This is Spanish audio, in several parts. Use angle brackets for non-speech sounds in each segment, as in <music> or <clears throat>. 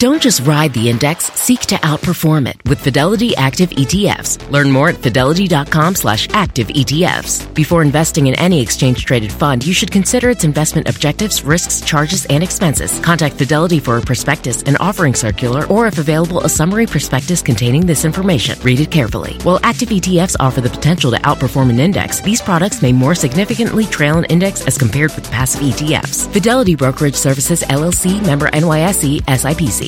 Don't just ride the index, seek to outperform it with Fidelity Active ETFs. Learn more at fidelity.com slash active ETFs. Before investing in any exchange traded fund, you should consider its investment objectives, risks, charges, and expenses. Contact Fidelity for a prospectus, an offering circular, or if available, a summary prospectus containing this information. Read it carefully. While active ETFs offer the potential to outperform an index, these products may more significantly trail an index as compared with passive ETFs. Fidelity Brokerage Services LLC member NYSE SIPC.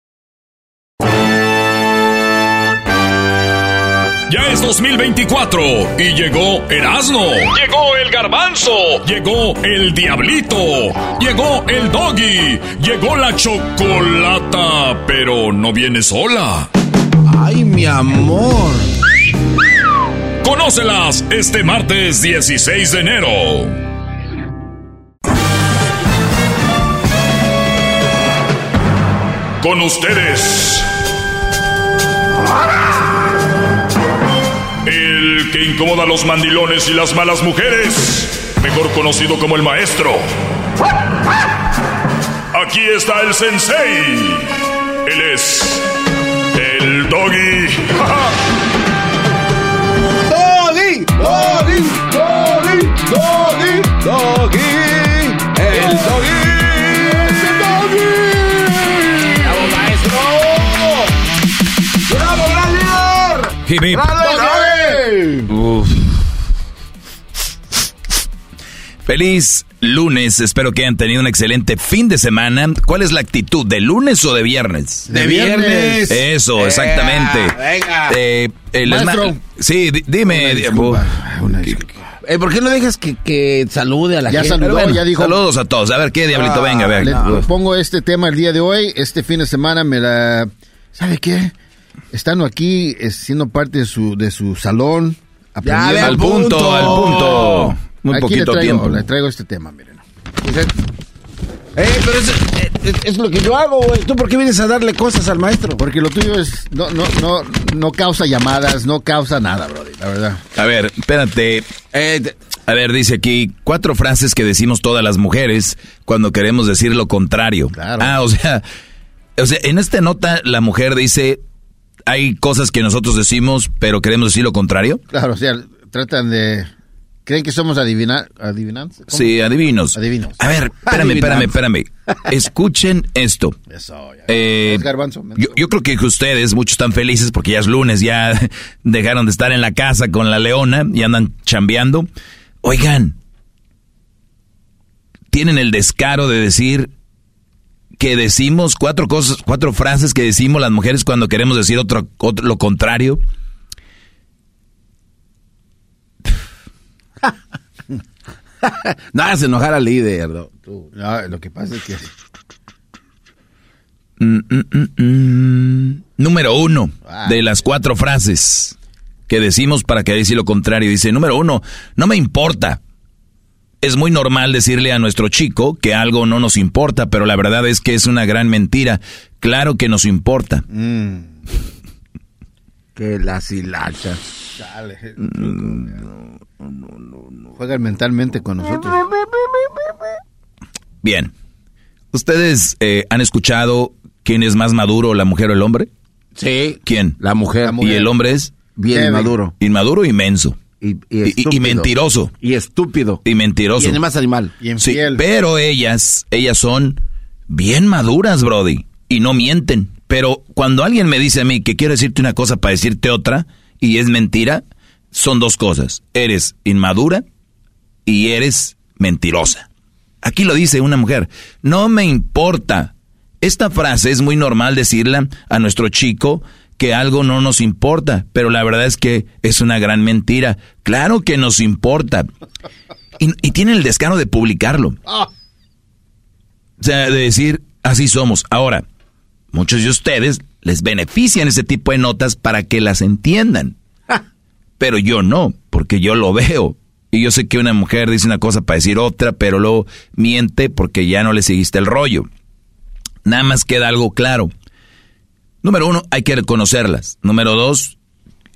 Ya es 2024 y llegó Erasmo, llegó el garbanzo, llegó el diablito, llegó el doggy, llegó la chocolata, pero no viene sola. Ay, mi amor. Conócelas este martes 16 de enero. Con ustedes. El que incomoda a los mandilones y las malas mujeres, mejor conocido como el maestro. Aquí está el sensei. Él es el doggy. Doggy, doggy, doggy, doggy, doggy. El doggy. Hip, hip. Uf. Feliz lunes, espero que hayan tenido un excelente fin de semana. ¿Cuál es la actitud? ¿De lunes o de viernes? De viernes. Eso, Venga, exactamente. venga. Eh, eh, Maestro. sí, di- dime. disculpa, Uf. una disculpa. Eh, ¿Por qué no dejas que, que salude a la Ya gente? saludó, bueno, ya dijo. Saludos a todos. A ver, ¿qué diablito? Ah, Venga, a ver. Le No. pongo este tema el día de hoy. Este fin de semana me la. ¿Sabe qué? Estando aquí, siendo parte de su, de su salón. aprendiendo- Al punto, punto. al punto. Muy Aquí poquito le traigo, tiempo. Le traigo este tema, miren. Eh, pero es, eh, es- es lo que yo hago, güey. ¿Tú por qué vienes a darle cosas al maestro? Porque lo tuyo es. No, no, no, no causa llamadas, no causa nada, brother, la verdad. A ver, espérate. Eh, A ver, dice aquí cuatro frases que decimos todas las mujeres cuando queremos decir lo contrario. Claro. Ah, o sea, o sea, en esta nota la mujer dice hay cosas que nosotros decimos, pero queremos decir lo contrario. Claro, o sea, tratan de. ¿Creen que somos adivina, adivinantes? ¿Cómo? Sí, adivinos. Adivinos. A ver, espérame, espérame, espérame. <laughs> Escuchen esto. Eso, ya. Eh, garbanzo. yo, yo creo que ustedes, muchos están felices porque ya es lunes, ya <laughs> dejaron de estar en la casa con la leona y andan chambeando. Oigan, tienen el descaro de decir que decimos cuatro cosas, cuatro frases que decimos las mujeres cuando queremos decir otro, otro- lo contrario. <laughs> no hagas enojar al líder. no, tú. No, lo que pasa es que. Mm, mm, mm, mm. Número uno Ah. de las cuatro frases que decimos para que decir lo contrario. Dice, número uno, no me importa. Es muy normal decirle a nuestro chico que algo no nos importa, pero la verdad es que es una gran mentira. Claro que nos importa. Mm, Que las hilachas. dale. Juegan mentalmente con nosotros. Bien. ¿Ustedes eh, han escuchado quién es más maduro, la mujer o el hombre? Sí. ¿Quién? La mujer. La mujer. Y el hombre es Bien Kevin. maduro. inmaduro y. Y, mentiroso. Y estúpido. Y mentiroso. Y además animal. Y Sí, pero ellas, ellas son bien maduras, Brody, y no mienten. Pero cuando alguien me dice a mí que quiero decirte una cosa para decirte otra, y es mentira, son dos cosas. Eres inmadura y eres mentirosa. Aquí lo dice una mujer. No me importa. Esta frase es muy normal decirla a nuestro chico que algo no nos importa, pero la verdad es que es una gran mentira. Claro que nos importa. Y, y tienen el descaro de publicarlo. O sea, de decir, Así somos. Ahora, muchos de ustedes les benefician ese tipo de notas para que las entiendan. Pero yo no, porque yo lo veo. Y yo sé que una mujer dice una cosa para decir otra, pero luego miente porque ya no le seguiste el rollo. Nada más queda algo claro. Número uno, hay que reconocerlas. Número dos,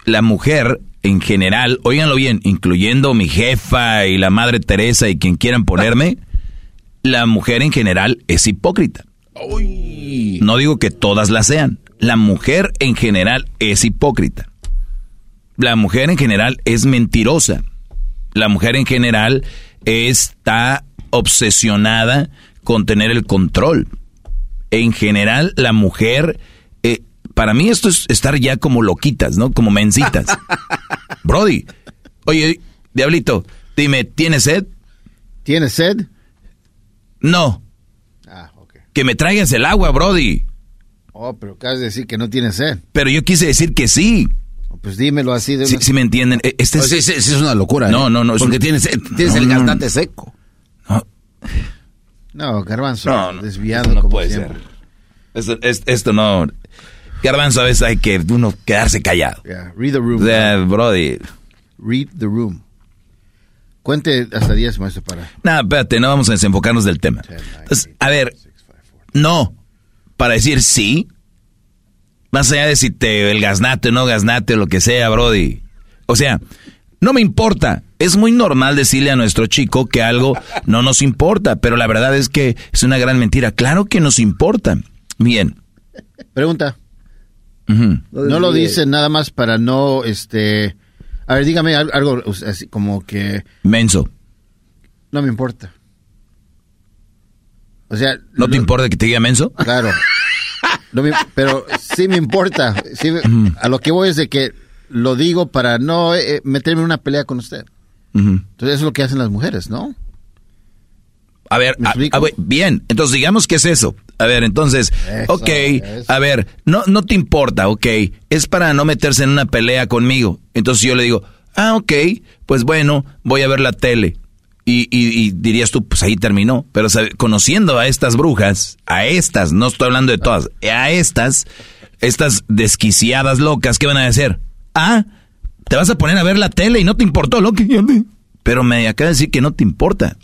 la mujer en general, óiganlo bien, incluyendo mi jefa y la madre Teresa y quien quieran ponerme, <laughs> la mujer en general es hipócrita. No digo que todas la sean. La mujer en general es hipócrita. La mujer en general es mentirosa. La mujer en general está obsesionada con tener el control. En general, la mujer, para mí esto es estar ya como loquitas, ¿no? Como mencitas. <laughs> Brody, oye, diablito, dime, ¿tienes sed? ¿Tienes sed? No. Ah, ok. Que me traigas el agua, Brody. Oh, pero acabas de decir que no tienes sed. Pero yo quise decir que sí. Pues dímelo así de Si una... me entienden, E- este es... sí, sí, sí, es una locura. No, ¿eh? no, no, Porque un- tienes, tienes No, el no, gaznate seco. no, No, Garbanzo, no, no, desviando no como puede siempre. ser. Esto, es- esto no... Garbanzo, a veces hay que uno quedarse callado. Yeah, read the room. Brody... Read the room. Cuente hasta 10, maestro, para... Nada, espérate, no vamos a desenfocarnos del tema. Entonces, a ver, no, para decir sí, más allá de si te el gaznate o no gaznate o lo que sea, Brody. O sea, no me importa. Es muy normal decirle a nuestro chico que algo no nos importa, pero la verdad es que es una gran mentira. Claro que nos importa. Bien. Pregunta. No lo dice nada más para no, este... A ver, dígame al- algo así como que Menso. no me importa. O sea... ¿No te importa que te diga menso? Claro. No me- pero sí me importa. Sí me- a lo que voy es de que lo digo para no eh, meterme en una pelea con usted. Entonces eso es lo que hacen las mujeres, ¿no? A ver, ¿Me a- explico? a ver, bien, entonces digamos que es eso. A ver, entonces, Eso, ok, eso. a ver, no, no te importa, ok, es para no meterse en una pelea conmigo. Entonces yo le digo, ah, ok, pues bueno, voy a ver la tele. Y, y- y dirías tú, pues ahí terminó. Pero sabe, conociendo a estas brujas, a estas, no estoy hablando de todas, a estas, estas desquiciadas locas, ¿qué van a decir? Ah, te vas a poner a ver la tele y no te importó lo que yo te... Pero me acaba de decir que no te importa.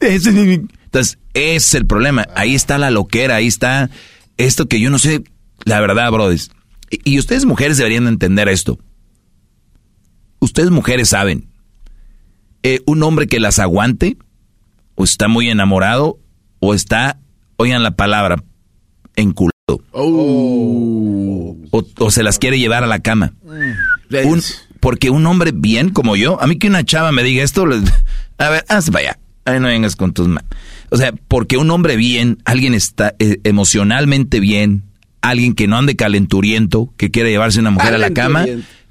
Entonces, es el problema. Ahí está la loquera, ahí está esto que yo no sé, la verdad, brothers. Y, y ustedes mujeres deberían de entender esto. Ustedes mujeres saben, eh, un hombre que las aguante, o está muy enamorado, o está, oigan la palabra, enculado. O, o se las quiere llevar a la cama. Un- porque un hombre bien como yo, a mí que una chava me diga esto, <laughs> a ver, hazte para allá. Ahí no vengas con tus manos. O sea, porque un hombre bien, alguien está eh, emocionalmente bien, alguien que no ande calenturiento, que quiere llevarse una mujer a la cama,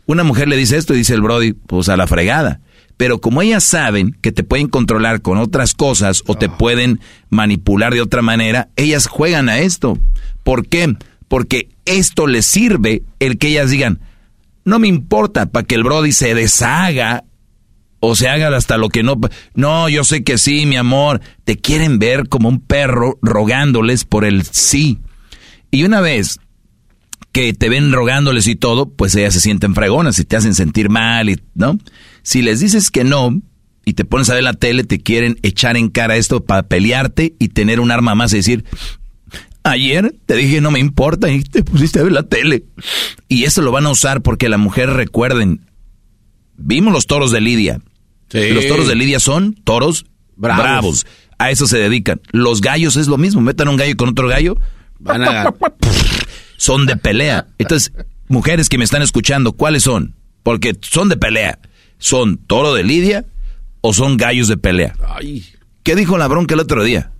una mujer le dice esto y dice el Brody, pues a la fregada. Pero como ellas saben que te pueden controlar con otras cosas o te pueden manipular de otra manera, ellas juegan a esto. ¿Por qué? Porque esto les sirve el que ellas digan, no me importa para que el Brody se deshaga o se haga hasta lo que no. No, yo sé que sí, mi amor. Te quieren ver como un perro rogándoles por el sí. Y una vez que te ven rogándoles y todo, pues ellas se sienten fregonas y te hacen sentir mal, y, ¿no? Si les dices que no y te pones a ver la tele, te quieren echar en cara esto para pelearte y tener un arma más y decir, ayer te dije no me importa y te pusiste a ver la tele. Y eso lo van a usar porque la mujer, recuerden, vimos los toros de Lidia. Sí. Los toros de Lidia son toros Bravos. bravos. A eso se dedican. Los gallos es lo mismo. Metan un gallo con otro gallo. Van a- <laughs> Son de pelea. Entonces, mujeres que me están escuchando, ¿cuáles son? Porque son de pelea. ¿Son toro de Lidia o son gallos de pelea? Ay. ¿Qué dijo la bronca el otro día?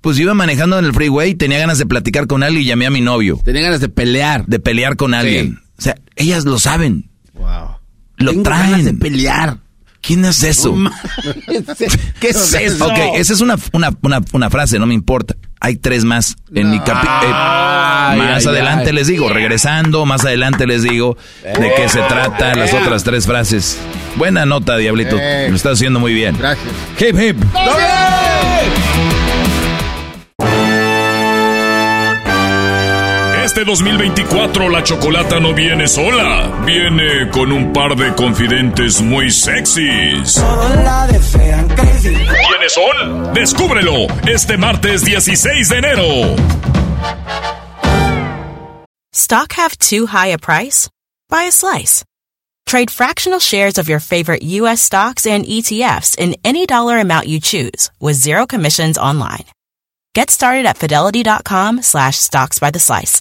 Pues iba manejando en el freeway, tenía ganas de platicar con alguien y llamé a mi novio. Tenía ganas de pelear. De pelear con alguien. O sea, ellas lo saben. Wow. Lo Tengo traen. ganas de pelear. ¿Quién es eso? <laughs> ¿Qué es <laughs> eso? Ok, esa es una, una, una, una frase, no me importa. Hay tres más en mi capítulo. Ay, más ay, adelante ay. les digo, regresando, más adelante les digo de qué se trata las otras tres frases. Buena nota, Diablito. Eh. Lo estás haciendo muy bien. Gracias. Hip hip. Este 2024 la chocolata no viene sola. Viene con un par de confidentes muy sexys. ¿Quiénes son? Descúbrelo este martes 16 de enero. Stock have too high a price? Buy a slice. Trade fractional shares of your favorite U.S. stocks and ETFs in any dollar amount you choose with zero commissions online. Get started at fidelity.com slash stocks by the slice.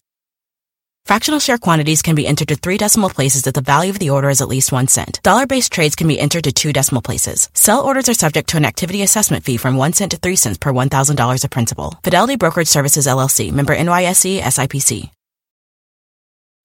Fractional share quantities can be entered to three decimal places if the value of the order is at least one cent. Dollar based trades can be entered to two decimal places. Sell orders are subject to an activity assessment fee from one cent to three cents per $1,000 of principal. Fidelity Brokerage Services LLC, member NYSE SIPC.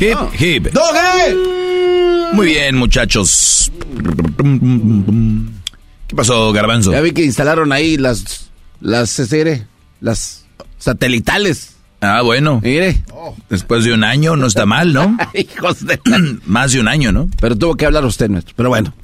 Hip, hip. ¡Doggy! Muy bien, muchachos. ¿Qué pasó, Garbanzo? Ya vi que instalaron ahí las, las, mire, las satelitales. Ah, bueno. Mire. Después de un año, no está mal, ¿no? <laughs> Hijos de... <clears throat> Más de un año, ¿no? Pero tuvo que hablar usted, nuestro. Pero bueno.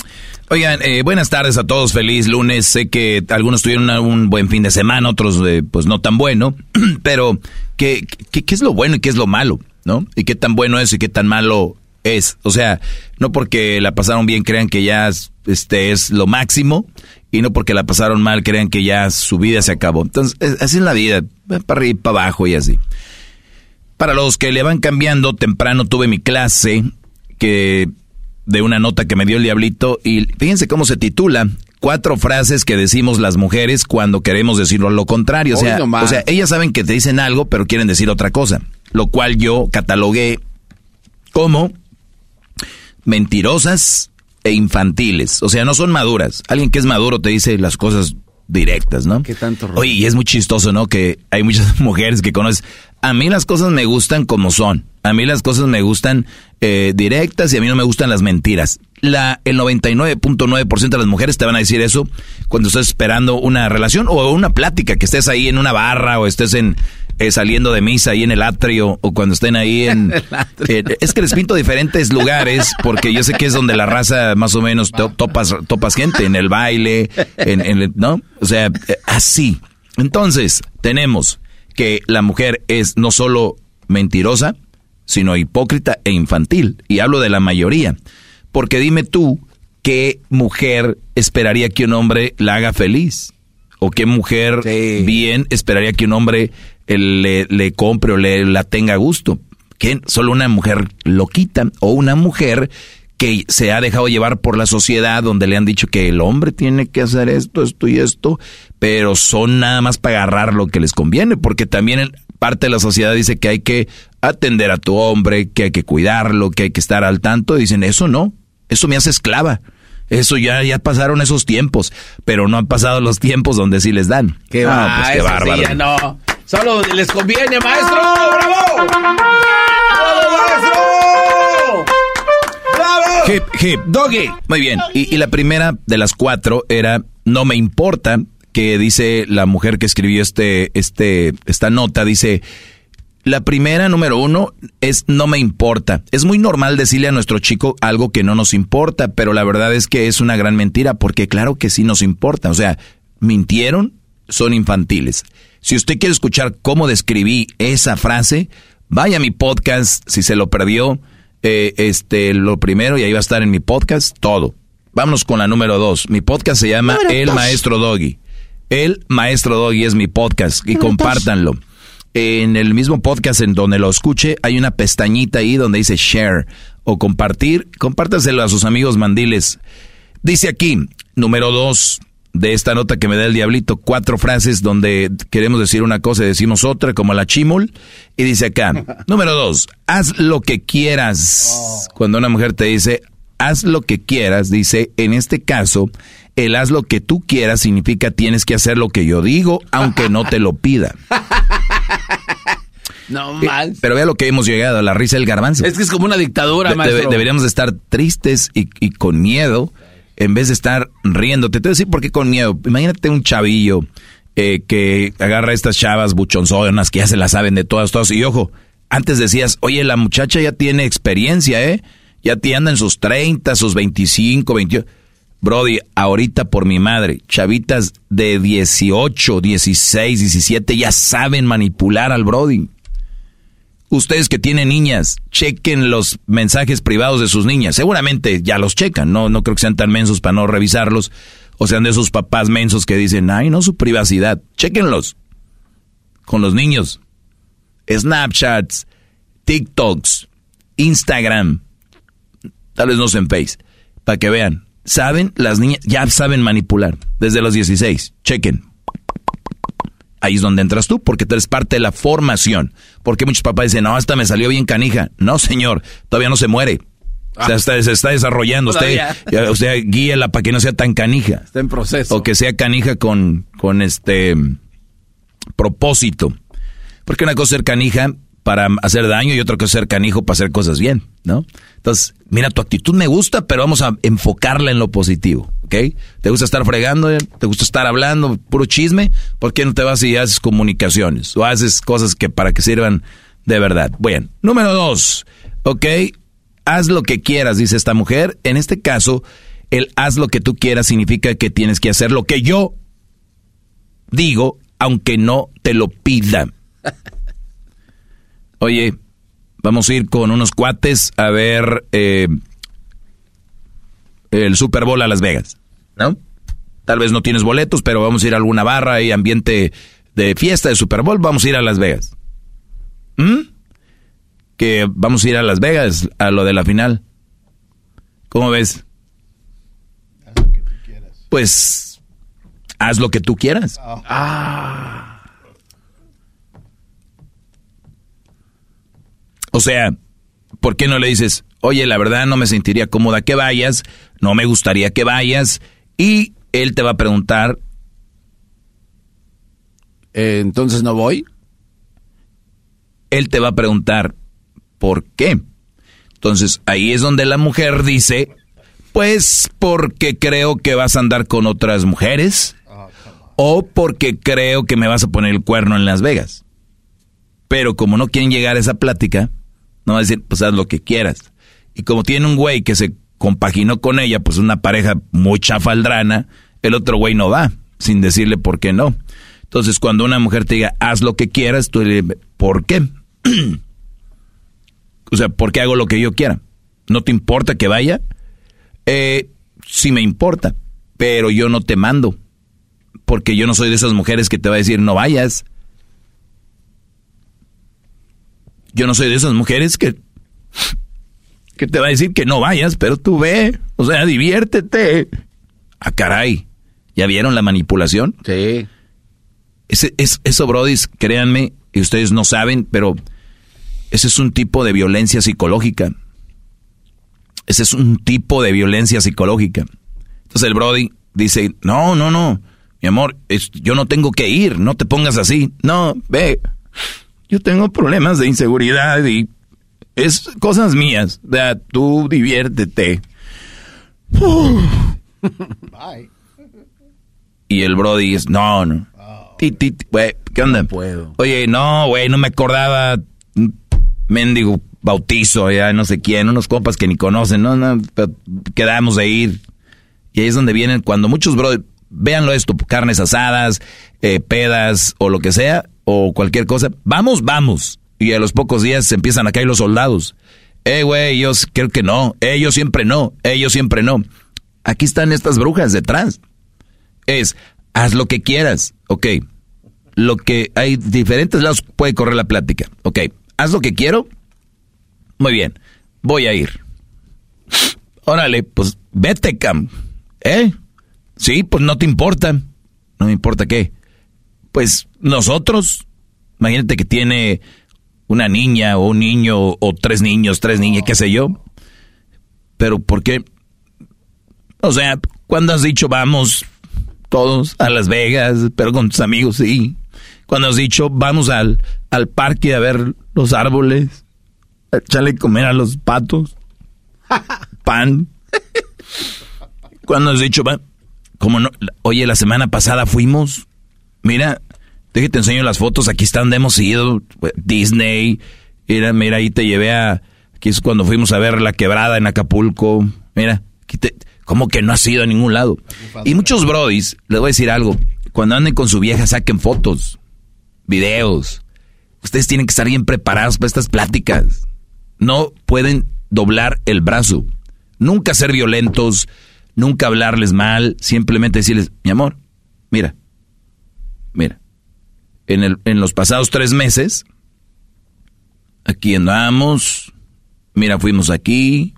Oigan, eh, buenas tardes a todos, feliz lunes. Sé que algunos tuvieron una- un buen fin de semana, otros eh, pues no tan bueno, <clears throat> pero ¿qué, qué, qué es lo bueno y qué es lo malo? ¿No? ¿Y qué tan bueno es y qué tan malo es? O sea, no porque la pasaron bien crean que ya es- este es lo máximo y no porque la pasaron mal crean que ya su vida se acabó. Entonces, es- así es la vida, para arriba y para abajo y así. Para los que le van cambiando, temprano tuve mi clase que de una nota que me dio el diablito y fíjense cómo se titula cuatro frases que decimos las mujeres cuando queremos decirlo lo contrario. O sea, o sea, ellas saben que te dicen algo pero quieren decir otra cosa, lo cual yo catalogué como mentirosas e infantiles. O sea, no son maduras. Alguien que es maduro te dice las cosas directas, ¿no? ¿Qué tanto rollo? Oye, y es muy chistoso, ¿no? Que hay muchas <laughs> mujeres que conoces. A mí las cosas me gustan como son. A mí las cosas me gustan eh, directas y a mí no me gustan las mentiras. La, el 99.9% de las mujeres te van a decir eso cuando estés esperando una relación o una plática, que estés ahí en una barra o estés en eh, saliendo de misa ahí en el atrio o cuando estén ahí en... <laughs> eh, es que les pinto diferentes lugares porque yo sé que es donde la raza más o menos to- topas, topas gente, en el baile, en, ¿no? O sea, eh, así. Entonces, tenemos que la mujer es no solo mentirosa, sino hipócrita e infantil. Y hablo de la mayoría. Porque dime tú, ¿qué mujer esperaría que un hombre la haga feliz? ¿O qué mujer Sí. bien esperaría que un hombre le, le compre o le la tenga a gusto? ¿Qué? Solo una mujer loquita o una mujer que se ha dejado llevar por la sociedad donde le han dicho que el hombre tiene que hacer esto, esto y esto, pero son nada más para agarrar lo que les conviene, porque también parte de la sociedad dice que hay que atender a tu hombre, que hay que cuidarlo, que hay que estar al tanto, dicen, eso no, eso me hace esclava. Eso ya, ya pasaron esos tiempos, pero no han pasado los tiempos donde sí les dan. ¡Qué, Ah, va, pues qué sí, bárbaro. no. Solo donde les conviene, maestro. ¡Bravo! ¡Bravo, maestro! ¡Bravo! Hip, hip. Doggy. Muy bien. Y, y la primera de las cuatro era No me importa, que dice la mujer que escribió este, este, esta nota, dice, la primera, número uno, es no me importa. Es muy normal decirle a nuestro chico algo que no nos importa, pero la verdad es que es una gran mentira, porque claro que sí nos importa. O sea, mintieron, son infantiles. Si usted quiere escuchar cómo describí esa frase, vaya a mi podcast, si se lo perdió, eh, este, lo primero, y ahí va a estar en mi podcast todo. Vámonos con la número dos. Mi podcast se llama El Maestro Doggy. El Maestro Doggy es mi podcast y compártanlo. En el mismo podcast en donde lo escuche hay una pestañita ahí donde dice share o compartir. Compártaselo a sus amigos mandiles. Dice aquí, número dos de esta nota que me da el diablito, cuatro frases donde queremos decir una cosa y decimos otra, como la chimul. Y dice acá, <laughs> número dos, haz lo que quieras. Cuando una mujer te dice, haz lo que quieras, dice, en este caso, el haz lo que tú quieras significa tienes que hacer lo que yo digo, aunque no te lo pida. <laughs> No Eh, más. Pero vea lo que hemos llegado, a la risa del garbanzo. Es que es como una dictadura, De- maestro. deberíamos de estar tristes y, y con miedo en vez de estar riéndote. Te voy a decir por qué con miedo. Imagínate un chavillo eh, que agarra a estas chavas buchonzonas que ya se la saben de todas, todas. Y ojo, antes decías, oye, la muchacha ya tiene experiencia, ¿eh? Ya te anda en sus 30, sus 25, 28. Brody, ahorita por mi madre, chavitas de 18, 16, 17 ya saben manipular al Brody. Ustedes que tienen niñas, chequen los mensajes privados de sus niñas. Seguramente ya los checan, no, no creo que sean tan mensos para no revisarlos. O sean de esos papás mensos que dicen, ay, no, su privacidad. Chequenlos. Con los niños. Snapchats, TikToks, Instagram. Tal vez no en Face. Para que vean. Saben, las niñas ya saben manipular. Desde los 16. Chequen. Ahí es donde entras tú, porque tú eres parte de la formación. Porque muchos papás dicen, no, esta me salió bien canija. No, señor, todavía no se muere. O sea, está- se está desarrollando. Usted, Todavía. ya, usted guíela para que no sea tan canija. Está en proceso. O que sea canija con, con este propósito. Porque una cosa es ser canija para hacer daño y otra cosa es ser canijo para hacer cosas bien, ¿no? Entonces, mira, tu actitud me gusta, pero vamos a enfocarla en lo positivo, ¿ok? ¿Te gusta estar fregando? eh? ¿Te gusta estar hablando? Puro chisme. ¿Por qué no te vas y haces comunicaciones? O haces cosas que para que sirvan de verdad. Bueno, número dos, ¿ok? Haz lo que quieras, dice esta mujer. En este caso, el haz lo que tú quieras significa que tienes que hacer lo que yo digo, aunque no te lo pida. Oye, vamos a ir con unos cuates a ver eh, el Super Bowl a Las Vegas, ¿no? Tal vez no tienes boletos, pero vamos a ir a alguna barra y ambiente de fiesta de Super Bowl, vamos a ir a Las Vegas. ¿Mm? Que vamos a ir a Las Vegas a lo de la final. ¿Cómo ves? Pues haz lo que tú quieras. O sea, ¿por qué no le dices, oye, la verdad no me sentiría cómoda que vayas, no me gustaría que vayas? Y él te va a preguntar, Eh, entonces no voy. él te va a preguntar, ¿por qué? Entonces ahí es donde la mujer dice, pues porque creo que vas a andar con otras mujeres o porque creo que me vas a poner el cuerno en Las Vegas. Pero como no quieren llegar a esa plática, no va a decir, pues haz lo que quieras. Y como tiene un güey que se compaginó con ella, pues una pareja muy chafaldrana, el otro güey no va, sin decirle por qué no. Entonces, cuando una mujer te diga, haz lo que quieras, tú le ¿por qué? <clears throat> o sea, ¿por qué hago lo que yo quiera? ¿No te importa que vaya? Eh, sí me importa, pero yo no te mando. Porque yo no soy de esas mujeres que te va a decir, no vayas. Yo no soy de esas mujeres que, que te va a decir que no vayas, pero tú ve. O sea, diviértete. Ah, caray. ¿Ya vieron la manipulación? Sí. Ese, es, eso, brodis, créanme, y ustedes no saben, pero ese es un tipo de violencia psicológica. Ese es un tipo de violencia psicológica. Entonces el brody dice, no, no, no, mi amor, es- yo no tengo que ir, no te pongas así. No, ve, yo tengo problemas de inseguridad y es cosas mías. O sea, tú diviértete. Y el Brody dice, no, no. Ti, ti, ti, güey, ¿Qué onda? puedo. Oye, no, güey, no me acordaba. Mendigo bautizo, ya no sé quién, unos compas que ni conocen, no, no, pero quedamos de ir. Y ahí es donde vienen, cuando muchos Brody, véanlo esto, carnes asadas, eh, pedas o lo que sea, o cualquier cosa, vamos, vamos. Y a los pocos días se empiezan a caer los soldados. Eh, güey, yo creo que no. Eh, yo siempre no. Eh, yo siempre no. Aquí están estas brujas detrás es haz lo que quieras, ok. Lo que hay diferentes lados puede correr la plática, ok. Haz lo que quiero, muy bien, voy a ir. Órale, pues vete, Cam. ¿Eh? Sí, pues no te importa. No me importa qué. Pues nosotros, imagínate que tiene una niña o un niño o tres niños, tres niñas, qué sé yo. Pero ¿por qué? O sea, cuando has dicho vamos todos a Las Vegas, pero con tus amigos, sí. Cuando has dicho vamos al, al parque a ver los árboles, a echarle comer a los patos, <laughs> pan. Cuando has dicho, va, como no, oye, la semana pasada fuimos, mira, déjate te enseño las fotos, aquí está donde hemos ido, Disney, mira, mira, ahí te llevé a, aquí es cuando fuimos a ver la quebrada en Acapulco, mira, como que no has ido a ningún lado. Y muchos brodis, les voy a decir algo, cuando anden con su vieja saquen fotos, videos, ustedes tienen que estar bien preparados para estas pláticas, no pueden doblar el brazo, nunca ser violentos, nunca hablarles mal, simplemente decirles, mi amor, mira, mira, en, el, en los pasados tres meses, aquí andamos, mira, fuimos aquí,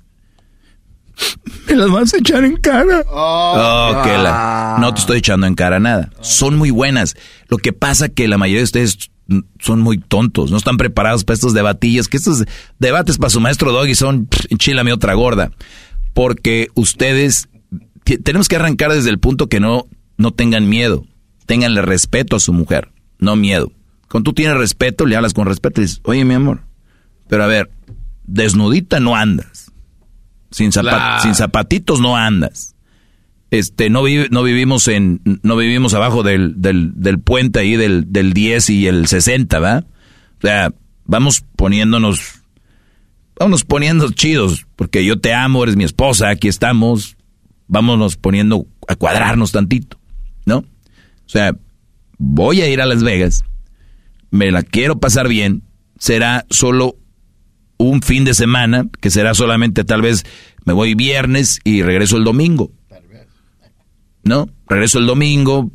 me las vas a echar en cara. Oh, la, no te estoy echando en cara nada. Son muy buenas. Lo que pasa que la mayoría de ustedes son muy tontos, no están preparados para estos debatillos, que estos debates para su maestro Doggy son enchilame otra gorda. Porque ustedes tenemos que arrancar desde el punto que no, no tengan miedo. Tenganle respeto a su mujer, no miedo. Cuando tú tienes respeto, le hablas con respeto y dices, oye, mi amor, pero a ver, desnudita no andas. Sin, sin zapatitos no andas. Este, no, no vivimos en, no vivimos abajo del, del, del puente ahí del, del 10 y el 60, ¿va? O sea, vamos poniéndonos, vamos poniendo chidos, porque yo te amo, eres mi esposa, aquí estamos, vámonos poniendo a cuadrarnos tantito, ¿no? O sea, voy a ir a Las Vegas, me la quiero pasar bien, será solo un fin de semana, que será solamente tal vez me voy viernes y regreso el domingo. ¿No? Regreso el domingo,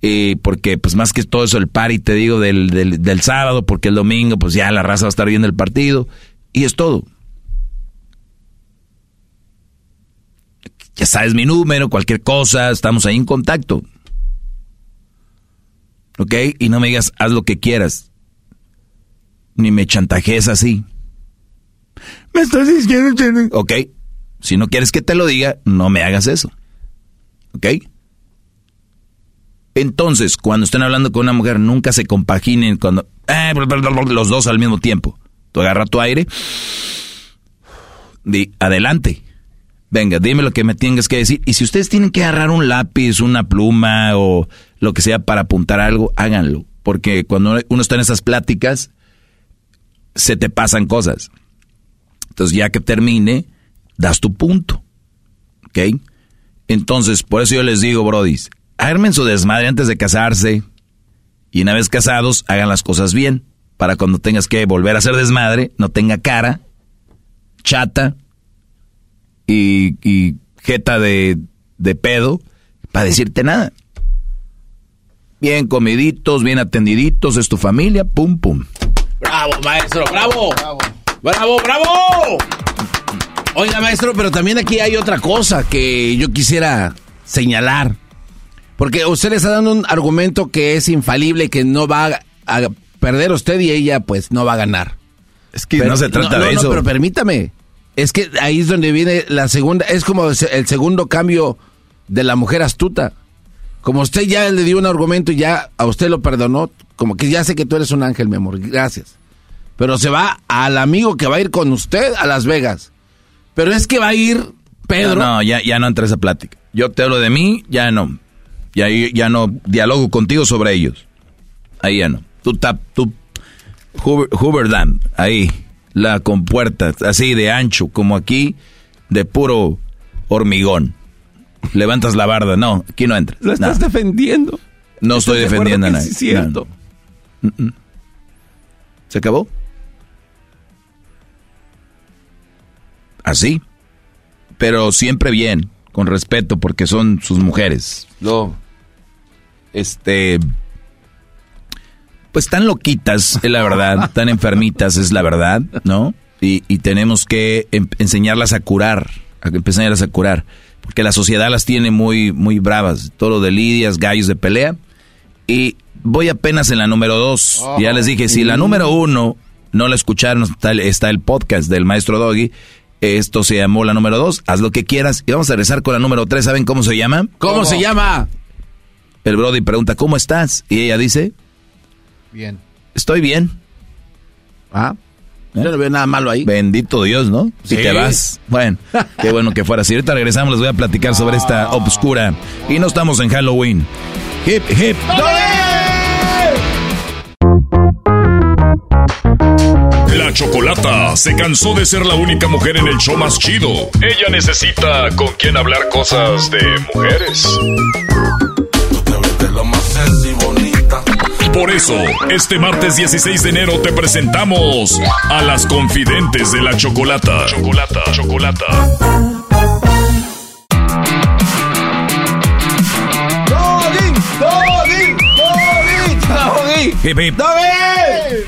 eh, porque pues más que todo eso el party, te digo, del, del, del sábado, porque el domingo pues ya la raza va a estar viendo el partido, y es todo. Ya sabes mi número, cualquier cosa, estamos ahí en contacto. ¿Ok? Y no me digas, haz lo que quieras. Ni me chantajees así. Me estás diciendo... Ok. Si no quieres que te lo diga, no me hagas eso. ¿Ok? Entonces, cuando estén hablando con una mujer, nunca se compaginen cuando... Eh, los dos al mismo tiempo. Tú agarra tu aire. Di, adelante. Venga, dime lo que me tengas que decir. Y si ustedes tienen que agarrar un lápiz, una pluma o lo que sea para apuntar algo, háganlo. Porque cuando uno está en esas pláticas, se te pasan cosas. Entonces, ya que termine, das tu punto. ¿Ok? Entonces, por eso yo les digo, brodis, armen su desmadre antes de casarse. Y una vez casados, hagan las cosas bien. Para cuando tengas que volver a hacer desmadre, no tenga cara, chata y, y jeta de, de pedo para decirte nada. Bien comiditos, bien atendiditos, es tu familia, pum, pum. Bravo, maestro, bravo. Bravo, bravo. bravo. Oiga, maestro, pero también aquí hay otra cosa que yo quisiera señalar. Porque usted le está dando un argumento que es infalible, que no va a perder usted y ella pues no va a ganar. Es que no se trata de eso. No, pero permítame. Es que ahí es donde viene la segunda, es como el segundo cambio de la mujer astuta. Como usted ya le dio un argumento y ya a usted lo perdonó, como que ya sé que tú eres un ángel, mi amor, gracias. Pero se va al amigo que va a ir con usted a Las Vegas. Pero es que va a ir Pedro. No, ya, ya no entra esa plática. Yo te hablo de mí, ya no. Ya, ya no dialogo contigo sobre ellos. Ahí ya no. Tú tap, tú Hoover, Dam, ahí la compuerta, así de ancho, como aquí, de puro hormigón. Levantas la barda, no, aquí no entras. Lo estás defendiendo. No estoy defendiendo a nadie. Es cierto. ¿Se acabó? Así. Pero siempre bien, con respeto, porque son sus mujeres. No. este, pues tan loquitas, es la verdad, <laughs> tan enfermitas, es la verdad, ¿no? Y, tenemos que em, enseñarlas a curar, a enseñarlas a curar, porque la sociedad las tiene muy, muy bravas, todo lo de lidias, gallos de pelea, y voy apenas en la número dos, ya les dije, si la número uno no la escucharon, está el, está el podcast del maestro Doggy, esto se llamó la número dos, haz lo que quieras, y vamos a regresar con la número tres, ¿saben cómo se llama? ¿Cómo, se llama? El Brody pregunta, ¿cómo estás? Y ella dice, bien. Estoy bien. Ah, ¿Eh? Yo no veo nada malo ahí. Bendito Dios, ¿no? Si te vas. Bueno, qué bueno que fuera. Si ahorita regresamos, les voy a platicar sobre esta obscura. Y no estamos en Halloween. Hip, hip. La Chocolata se cansó de ser la única mujer en el show más chido. Ella necesita con quien hablar cosas de mujeres. Por eso, este martes 16 de enero te presentamos a las confidentes de la chocolata. Chocolata, chocolata.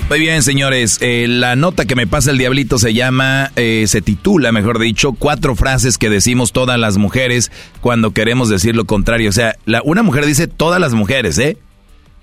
Muy bien, señores. Eh, la nota que me pasa el diablito se llama, eh, se titula, mejor dicho, cuatro frases que decimos todas las mujeres cuando queremos decir lo contrario. O sea, la, una mujer dice todas las mujeres, ¿eh?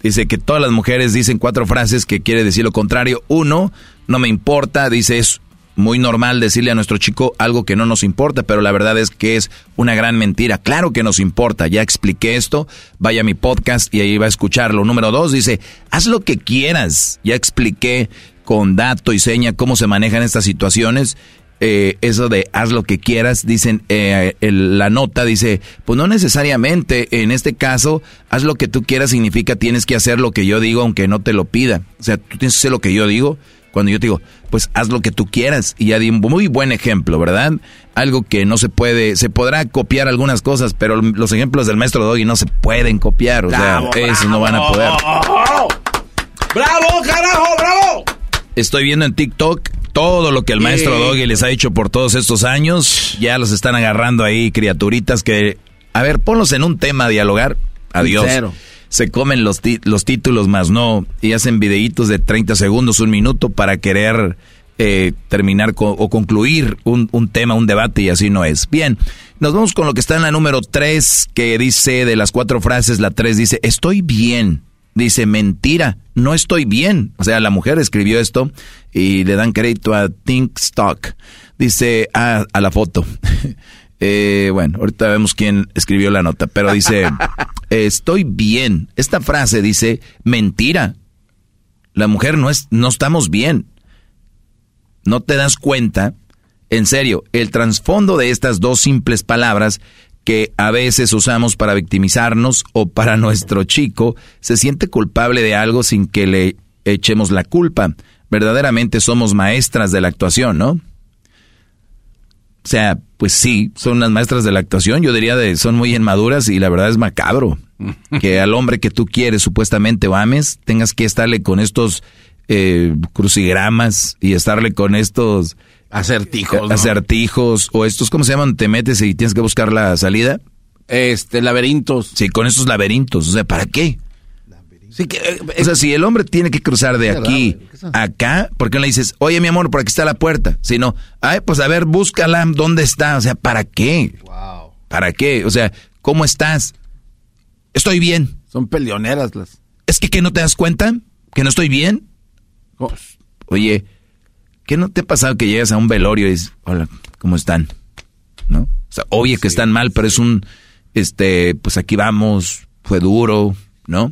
Dice que todas las mujeres dicen cuatro frases que quiere decir lo contrario. Uno, no me importa, dice es muy normal decirle a nuestro chico algo que no nos importa, pero la verdad es que es una gran mentira. Claro que nos importa, ya expliqué esto, vaya a mi podcast y ahí va a escucharlo. Número dos, dice, haz lo que quieras. Ya expliqué con dato y seña cómo se manejan estas situaciones. Eh, eso de haz lo que quieras, dicen, eh, la nota dice, pues no necesariamente, en este caso, haz lo que tú quieras significa tienes que hacer lo que yo digo aunque no te lo pida. O sea, tú tienes que hacer lo que yo digo. Cuando yo te digo, pues haz lo que tú quieras. Y ya di un muy buen ejemplo, ¿verdad? Algo que no se puede, se podrá copiar algunas cosas, pero los ejemplos del maestro Doggy no se pueden copiar. O sea, eso no van a poder. ¡Bravo, carajo, bravo! Estoy viendo en TikTok todo lo que el maestro Doggy les ha hecho por todos estos años. Ya los están agarrando ahí, criaturitas que... A ver, ponlos en un tema a dialogar. Adiós. Se comen los, los títulos más no. Y hacen videitos de 30 segundos, un minuto para querer eh, terminar o concluir un, un, tema, un debate y así no es. Bien, nos vamos con lo que está en la número 3 que dice de las cuatro frases, la 3 dice, estoy bien. Dice, mentira, no estoy bien. O sea, la mujer escribió esto y le dan crédito a Think Stock. Dice, a, a la foto. <laughs> eh, bueno, ahorita vemos quién escribió la nota, pero dice, <laughs> estoy bien. Esta frase dice, mentira. La mujer no es, no estamos bien. No te das cuenta. En serio, el trasfondo de estas dos simples palabras que a veces usamos para victimizarnos o para <laughs> nuestro chico se siente culpable de algo sin que le echemos la culpa. Verdaderamente somos maestras de la actuación, ¿no? O sea, pues sí, son las maestras de la actuación. Yo diría de son muy inmaduras y la verdad es macabro <laughs> que al hombre que tú quieres supuestamente o ames tengas que estarle con estos eh, crucigramas y estarle con estos Acertijos. Acertijos. O estos, ¿cómo se llaman? Te metes y tienes que buscar la salida. Este, laberintos. Sí, con estos laberintos. O sea, ¿para qué? Sí, que, eh, o sea, si el hombre tiene que cruzar de aquí a acá, ¿por qué no le dices, oye, mi amor, por aquí está la puerta? Si no, ay, pues a ver, búscala, ¿dónde está? O sea, ¿para qué? Wow. ¿Para qué? O sea, ¿cómo estás? Estoy bien. Son peleoneras las. ¿Es que, que no te das cuenta? ¿Que no estoy bien? Oye, ¿Qué no te ha pasado que llegas a un velorio y dices, hola, ¿cómo están? ¿No? O sea, obvio que están mal, pero es un, este, pues aquí vamos, fue duro, ¿no?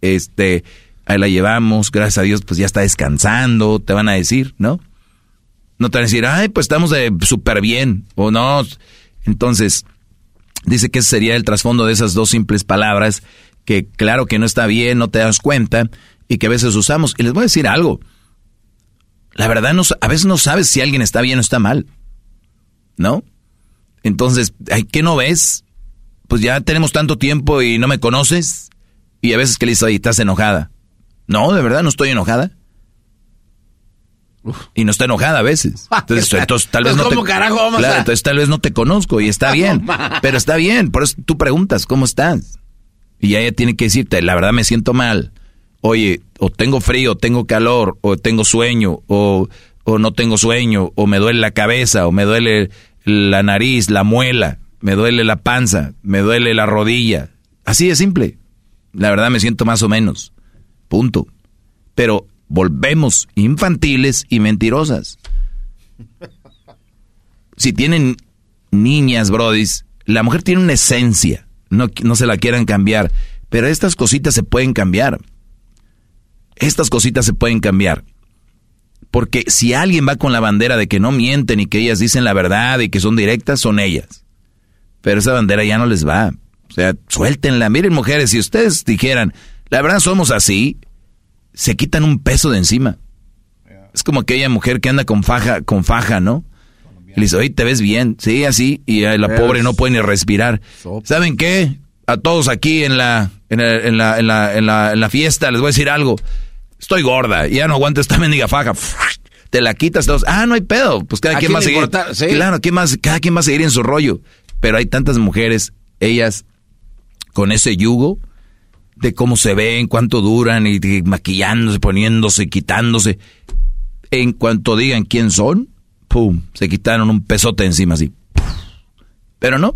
Este, ahí la llevamos, gracias a Dios, pues ya está descansando, te van a decir, ¿no? No te van a decir, ay, pues estamos súper bien, o no. Entonces, dice que ese sería el trasfondo de esas dos simples palabras, que claro que no está bien, no te das cuenta, y que a veces usamos. Y les voy a decir algo, la verdad no, a veces no sabes si alguien está bien o está mal. ¿No? Entonces, ¿qué no ves? Pues ya tenemos tanto tiempo y no me conoces. Y a veces que le dices, oye, estás enojada. No, de verdad no estoy enojada. Y no está enojada a veces. <laughs> Entonces, tal vez no te, entonces tal vez no te conozco y está <laughs> bien. pero está bien, por eso tú preguntas, ¿cómo estás? Y ella tiene que decirte, la verdad me siento mal. Oye, o tengo frío, o tengo calor, o tengo sueño, o, o no tengo sueño, o me duele la cabeza, o me duele la nariz, la muela, me duele la panza, me duele la rodilla. Así de simple. La verdad me siento más o menos. Punto. Pero volvemos infantiles y mentirosas. Si tienen niñas, brodis, la mujer tiene una esencia. No, no se la quieran cambiar. Pero estas cositas se pueden cambiar. Estas cositas se pueden cambiar. Porque si alguien va con la bandera de que no mienten y que ellas dicen la verdad y que son directas, son ellas. Pero esa bandera ya no les va. O sea, suéltenla. Miren, mujeres, si ustedes dijeran, la verdad somos así, se quitan un peso de encima. Es como aquella mujer que anda con faja, con faja, ¿no? Y le dice, oye, te ves bien. Sí, así. Y la pobre no puede ni respirar. ¿Saben qué? A todos aquí en la, en, la, en, la, en, la, en la fiesta les voy a decir algo. Estoy gorda, ya no aguanto esta <laughs> mendiga faja. Te la quitas todos. Ah, no hay pedo. Pues cada quien va a seguir. Claro, ¿quién más, cada quien va a seguir en su rollo. Pero hay tantas mujeres, ellas con ese yugo de cómo se ven, cuánto duran y maquillándose, poniéndose, quitándose. En cuanto digan quién son, pum, se quitaron un pesote encima así. Pero no,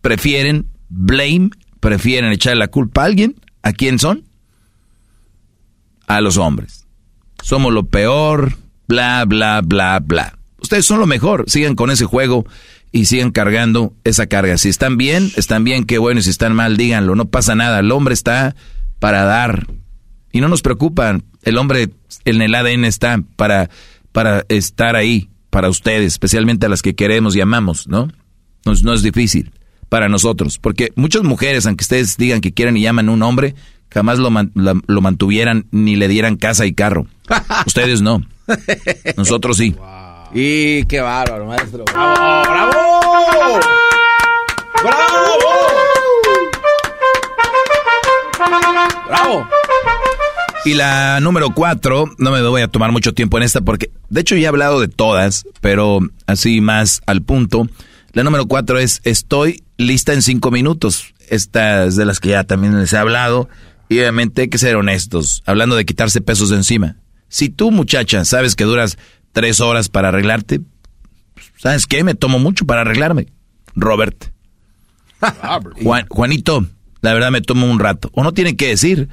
prefieren blame, prefieren echar la culpa a alguien. ¿A quién son? A los hombres. Somos lo peor, bla, bla, bla, bla. Ustedes son lo mejor, sigan con ese juego y sigan cargando esa carga. Si están bien, están bien, qué bueno. Y si están mal, díganlo. No pasa nada. El hombre está para dar. Y no nos preocupan. El hombre en el ADN está para, para estar ahí, para ustedes, especialmente a las que queremos y amamos, ¿no? No, no es difícil para nosotros. Porque muchas mujeres, aunque ustedes digan que quieren y llaman a un hombre, jamás lo, lo mantuvieran ni le dieran casa y carro. <laughs> Ustedes no. Nosotros sí. Y qué bárbaro, maestro. ¡Bravo! ¡Bravo! ¡Bravo! ¡Bravo! Y la número cuatro, no me voy a tomar mucho tiempo en esta porque, de hecho, ya he hablado de todas, pero así más al punto. La número cuatro es, estoy lista en cinco minutos. Esta es de las que ya también les he hablado. Y obviamente hay que ser honestos, hablando de quitarse pesos de encima. Si tú, muchacha, sabes que duras tres horas para arreglarte. ¿Sabes qué? Me tomo mucho para arreglarme. Robert. Juanito, la verdad me tomo un rato. O no tiene que decir.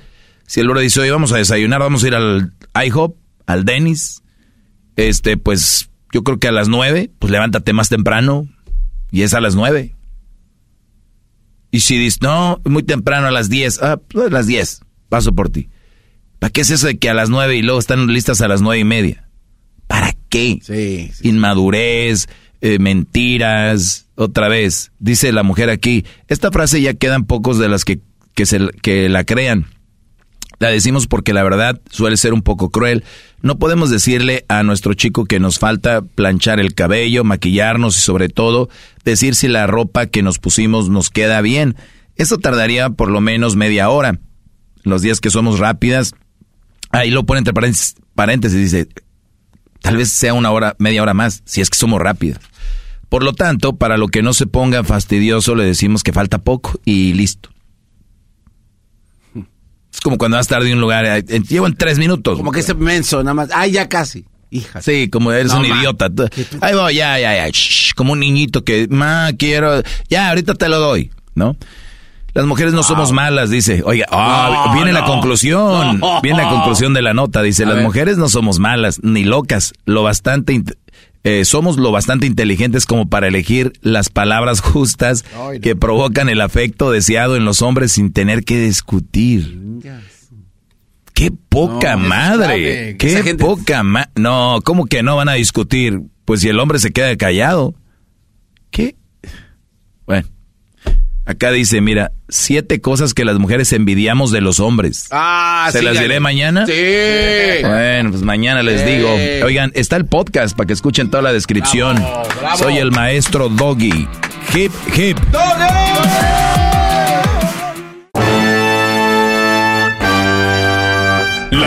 Si el bro dice, hoy vamos a desayunar, vamos a ir al IHOP, al Dennis. Este, pues yo creo que a las nueve, pues levántate más temprano. Y es a las nueve. Y si dices, no, muy temprano a las diez, ah, pues a las diez, paso por ti. ¿Para qué es eso de que a las nueve y luego están listas a las nueve y media? ¿Para qué? Sí, Inmadurez, eh, mentiras, otra vez. Dice la mujer aquí, esta frase ya quedan pocos de las que, que, se, que la crean. La decimos porque la verdad suele ser un poco cruel. No podemos decirle a nuestro chico que nos falta planchar el cabello, maquillarnos y sobre todo decir si la ropa que nos pusimos nos queda bien. Eso tardaría por lo menos media hora. Los días que somos rápidas, ahí lo pone entre paréntesis, dice, Tal vez sea una hora, media hora más, si es que somos rápidos. Por lo tanto, para lo que no se ponga fastidioso, le decimos que falta poco y listo. Es como cuando vas tarde en un lugar, eh, llevo en tres minutos. Como que ese menso, nada más. Ay, ya casi. Hija. Sí, como eres un idiota. Ahí voy, ya, ya, ya. como un niñito que, ma, quiero. Ya, ahorita te lo doy, ¿no? Las mujeres no somos malas, dice. Oiga, ah, viene la conclusión. Viene la conclusión de la nota. Dice, las mujeres no somos malas ni locas. Lo bastante eh, somos lo bastante inteligentes como para elegir las palabras justas que provocan el afecto deseado en los hombres sin tener que discutir. ¡Qué poca madre! ¡Qué poca madre! No, ¿cómo que no van a discutir? Pues si el hombre se queda callado. ¿Qué? Bueno. Acá dice, mira, siete cosas que las mujeres envidiamos de los hombres. Ah, ¿Se las diré mañana? Sí. Bueno, pues mañana les digo. Oigan, está el podcast para que escuchen toda la descripción. Soy el maestro Doggy. Hip, hip. La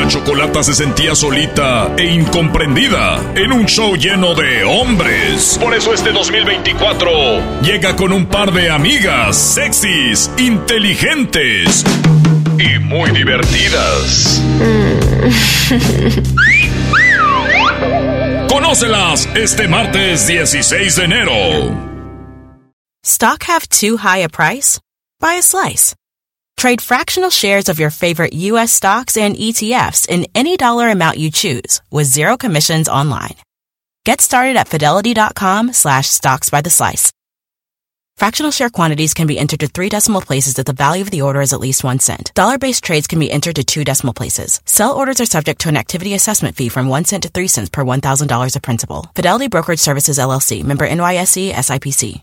la chocolata se sentía solita e incomprendida en un show lleno de hombres. Por eso este 2024 llega con un par de amigas sexys, inteligentes y muy divertidas. <laughs> Conócelas este martes 16 de enero. Stock have too high a price? Buy a slice. Trade fractional shares of your favorite U.S. stocks and ETFs in any dollar amount you choose with zero commissions online. Get started at fidelity.com slash stocks by the slice. Fractional share quantities can be entered to three decimal places if the value of the order is at least one cent. Dollar-based trades can be entered to two decimal places. Sell orders are subject to an activity assessment fee from one cent to three cents per $1,000 of principal. Fidelity Brokerage Services LLC. Member NYSE SIPC.